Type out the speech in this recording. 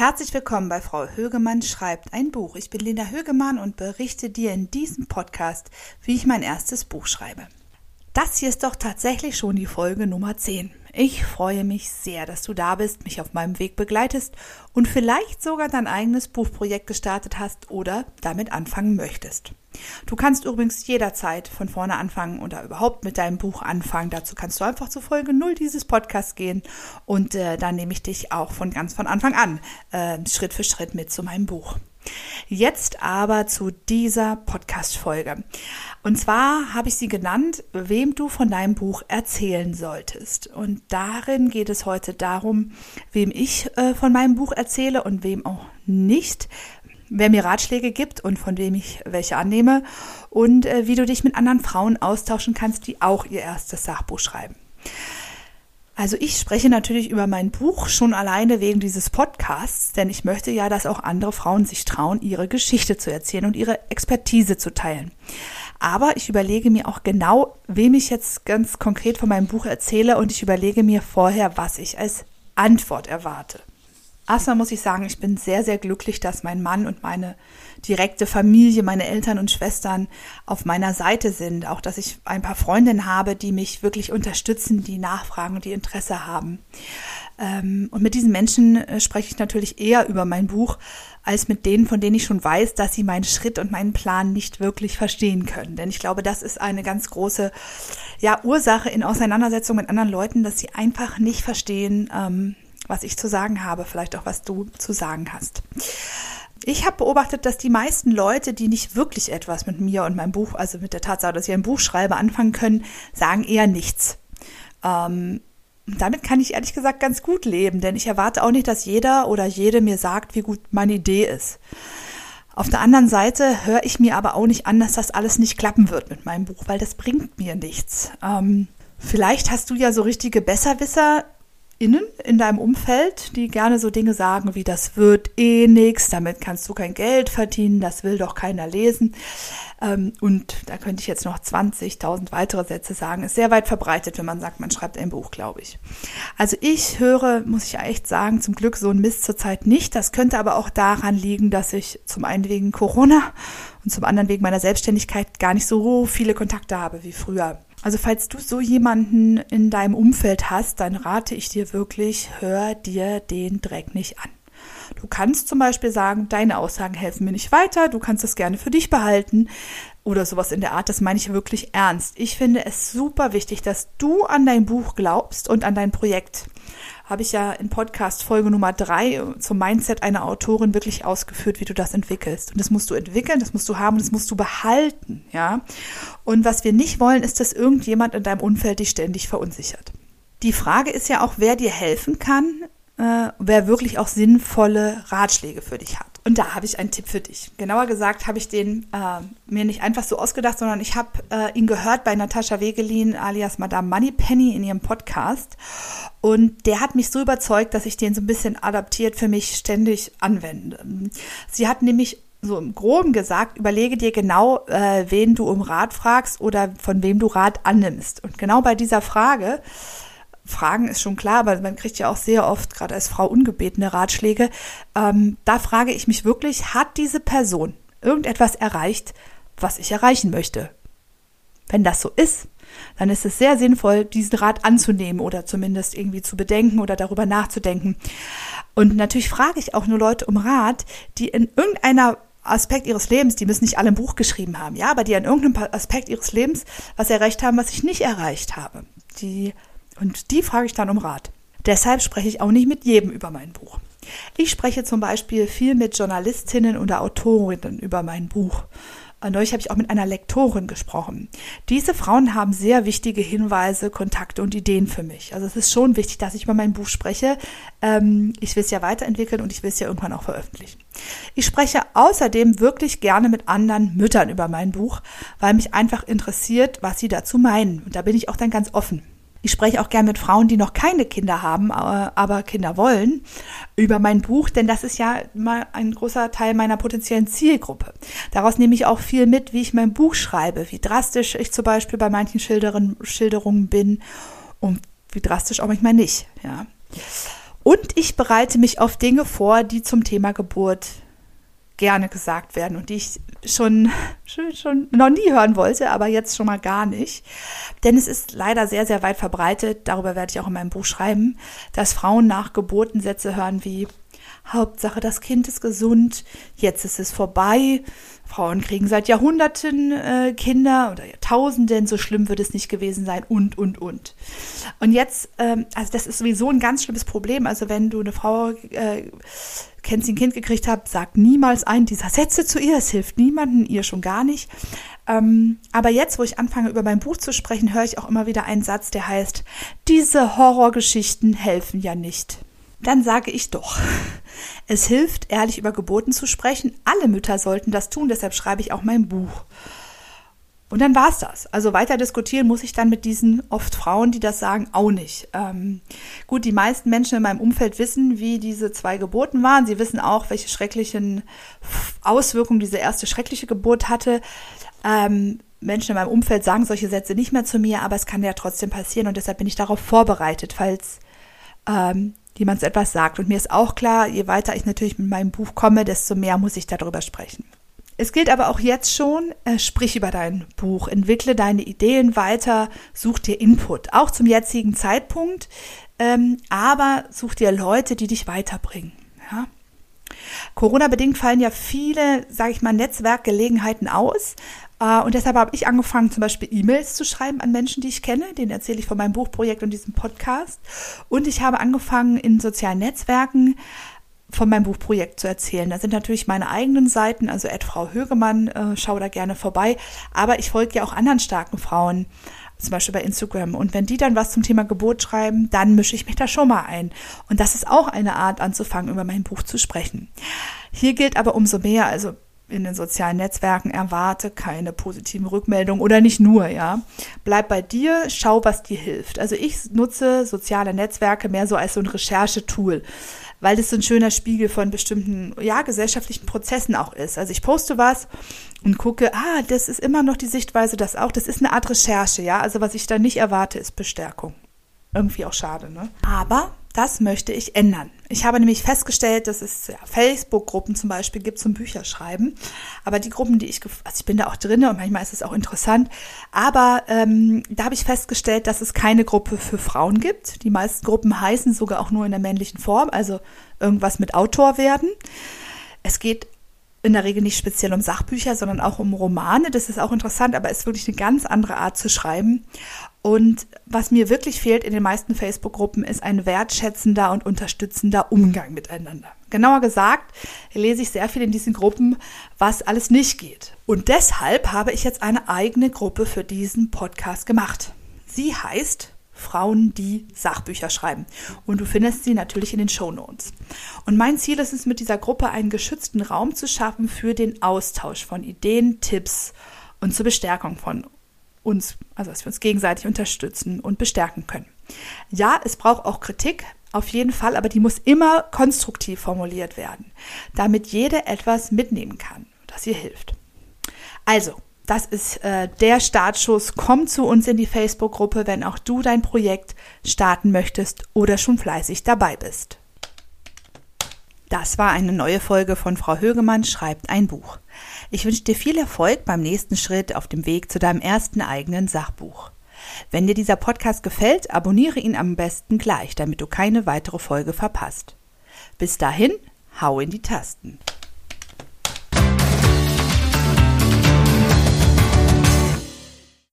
Herzlich willkommen bei Frau Högemann schreibt ein Buch. Ich bin Linda Högemann und berichte dir in diesem Podcast, wie ich mein erstes Buch schreibe. Das hier ist doch tatsächlich schon die Folge Nummer 10. Ich freue mich sehr, dass du da bist, mich auf meinem Weg begleitest und vielleicht sogar dein eigenes Buchprojekt gestartet hast oder damit anfangen möchtest. Du kannst übrigens jederzeit von vorne anfangen oder überhaupt mit deinem Buch anfangen. Dazu kannst du einfach zu Folge 0 dieses Podcasts gehen und äh, dann nehme ich dich auch von ganz von Anfang an äh, Schritt für Schritt mit zu meinem Buch. Jetzt aber zu dieser Podcast-Folge. Und zwar habe ich sie genannt, wem du von deinem Buch erzählen solltest. Und darin geht es heute darum, wem ich äh, von meinem Buch erzähle und wem auch nicht, wer mir Ratschläge gibt und von wem ich welche annehme und äh, wie du dich mit anderen Frauen austauschen kannst, die auch ihr erstes Sachbuch schreiben. Also ich spreche natürlich über mein Buch schon alleine wegen dieses Podcasts, denn ich möchte ja, dass auch andere Frauen sich trauen, ihre Geschichte zu erzählen und ihre Expertise zu teilen. Aber ich überlege mir auch genau, wem ich jetzt ganz konkret von meinem Buch erzähle und ich überlege mir vorher, was ich als Antwort erwarte. Erstmal muss ich sagen, ich bin sehr, sehr glücklich, dass mein Mann und meine direkte Familie, meine Eltern und Schwestern auf meiner Seite sind. Auch, dass ich ein paar Freundinnen habe, die mich wirklich unterstützen, die nachfragen und die Interesse haben. Ähm, und mit diesen Menschen äh, spreche ich natürlich eher über mein Buch, als mit denen, von denen ich schon weiß, dass sie meinen Schritt und meinen Plan nicht wirklich verstehen können. Denn ich glaube, das ist eine ganz große ja, Ursache in Auseinandersetzung mit anderen Leuten, dass sie einfach nicht verstehen, ähm, was ich zu sagen habe, vielleicht auch was du zu sagen hast. Ich habe beobachtet, dass die meisten Leute, die nicht wirklich etwas mit mir und meinem Buch, also mit der Tatsache, dass ich ein Buch schreibe, anfangen können, sagen eher nichts. Ähm, damit kann ich ehrlich gesagt ganz gut leben, denn ich erwarte auch nicht, dass jeder oder jede mir sagt, wie gut meine Idee ist. Auf der anderen Seite höre ich mir aber auch nicht an, dass das alles nicht klappen wird mit meinem Buch, weil das bringt mir nichts. Ähm, vielleicht hast du ja so richtige Besserwisser innen in deinem Umfeld, die gerne so Dinge sagen wie das wird eh nix, damit kannst du kein Geld verdienen, das will doch keiner lesen. Ähm, und da könnte ich jetzt noch 20.000 weitere Sätze sagen. Ist sehr weit verbreitet, wenn man sagt, man schreibt ein Buch, glaube ich. Also ich höre, muss ich echt sagen, zum Glück so ein Mist zurzeit nicht. Das könnte aber auch daran liegen, dass ich zum einen wegen Corona und zum anderen wegen meiner Selbstständigkeit gar nicht so viele Kontakte habe wie früher. Also falls du so jemanden in deinem Umfeld hast, dann rate ich dir wirklich, hör dir den Dreck nicht an. Du kannst zum Beispiel sagen, deine Aussagen helfen mir nicht weiter, du kannst das gerne für dich behalten oder sowas in der Art. Das meine ich wirklich ernst. Ich finde es super wichtig, dass du an dein Buch glaubst und an dein Projekt habe ich ja in Podcast Folge Nummer drei zum Mindset einer Autorin wirklich ausgeführt, wie du das entwickelst. Und das musst du entwickeln, das musst du haben, das musst du behalten, ja. Und was wir nicht wollen, ist, dass irgendjemand in deinem Umfeld dich ständig verunsichert. Die Frage ist ja auch, wer dir helfen kann, äh, wer wirklich auch sinnvolle Ratschläge für dich hat. Und da habe ich einen Tipp für dich. Genauer gesagt habe ich den äh, mir nicht einfach so ausgedacht, sondern ich habe äh, ihn gehört bei Natascha Wegelin alias Madame Moneypenny in ihrem Podcast. Und der hat mich so überzeugt, dass ich den so ein bisschen adaptiert für mich ständig anwende. Sie hat nämlich so im Groben gesagt, überlege dir genau, äh, wen du um Rat fragst oder von wem du Rat annimmst. Und genau bei dieser Frage Fragen ist schon klar, aber man kriegt ja auch sehr oft, gerade als Frau, ungebetene Ratschläge. Ähm, da frage ich mich wirklich, hat diese Person irgendetwas erreicht, was ich erreichen möchte? Wenn das so ist, dann ist es sehr sinnvoll, diesen Rat anzunehmen oder zumindest irgendwie zu bedenken oder darüber nachzudenken. Und natürlich frage ich auch nur Leute um Rat, die in irgendeiner Aspekt ihres Lebens, die müssen nicht alle ein Buch geschrieben haben, ja, aber die an irgendeinem Aspekt ihres Lebens was erreicht haben, was ich nicht erreicht habe. Die und die frage ich dann um Rat. Deshalb spreche ich auch nicht mit jedem über mein Buch. Ich spreche zum Beispiel viel mit Journalistinnen oder Autorinnen über mein Buch. Neulich habe ich auch mit einer Lektorin gesprochen. Diese Frauen haben sehr wichtige Hinweise, Kontakte und Ideen für mich. Also es ist schon wichtig, dass ich über mein Buch spreche. Ähm, ich will es ja weiterentwickeln und ich will es ja irgendwann auch veröffentlichen. Ich spreche außerdem wirklich gerne mit anderen Müttern über mein Buch, weil mich einfach interessiert, was sie dazu meinen. Und da bin ich auch dann ganz offen. Ich spreche auch gern mit Frauen, die noch keine Kinder haben, aber Kinder wollen, über mein Buch, denn das ist ja mal ein großer Teil meiner potenziellen Zielgruppe. Daraus nehme ich auch viel mit, wie ich mein Buch schreibe, wie drastisch ich zum Beispiel bei manchen Schilderungen bin und wie drastisch auch manchmal nicht, ja. Und ich bereite mich auf Dinge vor, die zum Thema Geburt gerne gesagt werden und die ich schon, schon, schon noch nie hören wollte, aber jetzt schon mal gar nicht. Denn es ist leider sehr, sehr weit verbreitet, darüber werde ich auch in meinem Buch schreiben, dass Frauen nach Geburten Sätze hören wie Hauptsache, das Kind ist gesund, jetzt ist es vorbei. Frauen kriegen seit Jahrhunderten äh, Kinder oder Jahrtausenden, so schlimm wird es nicht gewesen sein und, und, und. Und jetzt, ähm, also das ist sowieso ein ganz schlimmes Problem. Also wenn du eine Frau äh, kennst, die ein Kind gekriegt hat, sag niemals einen dieser Sätze zu ihr. Es hilft niemanden, ihr schon gar nicht. Ähm, aber jetzt, wo ich anfange, über mein Buch zu sprechen, höre ich auch immer wieder einen Satz, der heißt, diese Horrorgeschichten helfen ja nicht dann sage ich doch. Es hilft, ehrlich über Geburten zu sprechen. Alle Mütter sollten das tun, deshalb schreibe ich auch mein Buch. Und dann war's das. Also weiter diskutieren muss ich dann mit diesen oft Frauen, die das sagen, auch nicht. Ähm, gut, die meisten Menschen in meinem Umfeld wissen, wie diese zwei Geburten waren. Sie wissen auch, welche schrecklichen Auswirkungen diese erste schreckliche Geburt hatte. Ähm, Menschen in meinem Umfeld sagen solche Sätze nicht mehr zu mir, aber es kann ja trotzdem passieren und deshalb bin ich darauf vorbereitet, falls ähm, jemand so etwas sagt. Und mir ist auch klar, je weiter ich natürlich mit meinem Buch komme, desto mehr muss ich darüber sprechen. Es gilt aber auch jetzt schon, äh, sprich über dein Buch, entwickle deine Ideen weiter, such dir Input, auch zum jetzigen Zeitpunkt, ähm, aber such dir Leute, die dich weiterbringen. Ja? Corona-bedingt fallen ja viele, sage ich mal, Netzwerkgelegenheiten aus. Äh, und deshalb habe ich angefangen, zum Beispiel E-Mails zu schreiben an Menschen, die ich kenne. Den erzähle ich von meinem Buchprojekt und diesem Podcast. Und ich habe angefangen, in sozialen Netzwerken von meinem Buchprojekt zu erzählen. Da sind natürlich meine eigenen Seiten, also Frau Högemann, äh, schau da gerne vorbei. Aber ich folge ja auch anderen starken Frauen, zum Beispiel bei Instagram. Und wenn die dann was zum Thema Geburt schreiben, dann mische ich mich da schon mal ein. Und das ist auch eine Art anzufangen, über mein Buch zu sprechen. Hier gilt aber umso mehr, also in den sozialen Netzwerken erwarte keine positiven Rückmeldungen oder nicht nur, ja. Bleib bei dir, schau, was dir hilft. Also ich nutze soziale Netzwerke mehr so als so ein Recherchetool, weil das so ein schöner Spiegel von bestimmten, ja, gesellschaftlichen Prozessen auch ist. Also ich poste was und gucke, ah, das ist immer noch die Sichtweise, das auch, das ist eine Art Recherche, ja. Also was ich da nicht erwarte, ist Bestärkung. Irgendwie auch schade, ne? Aber das möchte ich ändern. Ich habe nämlich festgestellt, dass es ja, Facebook-Gruppen zum Beispiel gibt zum Bücherschreiben. Aber die Gruppen, die ich, also ich bin da auch drin und manchmal ist es auch interessant. Aber ähm, da habe ich festgestellt, dass es keine Gruppe für Frauen gibt. Die meisten Gruppen heißen sogar auch nur in der männlichen Form, also irgendwas mit Autor werden. Es geht in der Regel nicht speziell um Sachbücher, sondern auch um Romane. Das ist auch interessant, aber es ist wirklich eine ganz andere Art zu schreiben. Und was mir wirklich fehlt in den meisten Facebook-Gruppen ist ein wertschätzender und unterstützender Umgang miteinander. Genauer gesagt, lese ich sehr viel in diesen Gruppen, was alles nicht geht. Und deshalb habe ich jetzt eine eigene Gruppe für diesen Podcast gemacht. Sie heißt Frauen, die Sachbücher schreiben. Und du findest sie natürlich in den Show Notes. Und mein Ziel ist es, mit dieser Gruppe einen geschützten Raum zu schaffen für den Austausch von Ideen, Tipps und zur Bestärkung von uns, also dass wir uns gegenseitig unterstützen und bestärken können. Ja, es braucht auch Kritik, auf jeden Fall, aber die muss immer konstruktiv formuliert werden, damit jeder etwas mitnehmen kann, das ihr hilft. Also, das ist äh, der Startschuss. Komm zu uns in die Facebook-Gruppe, wenn auch du dein Projekt starten möchtest oder schon fleißig dabei bist. Das war eine neue Folge von Frau Högemann schreibt ein Buch. Ich wünsche dir viel Erfolg beim nächsten Schritt auf dem Weg zu deinem ersten eigenen Sachbuch. Wenn dir dieser Podcast gefällt, abonniere ihn am besten gleich, damit du keine weitere Folge verpasst. Bis dahin, hau in die Tasten.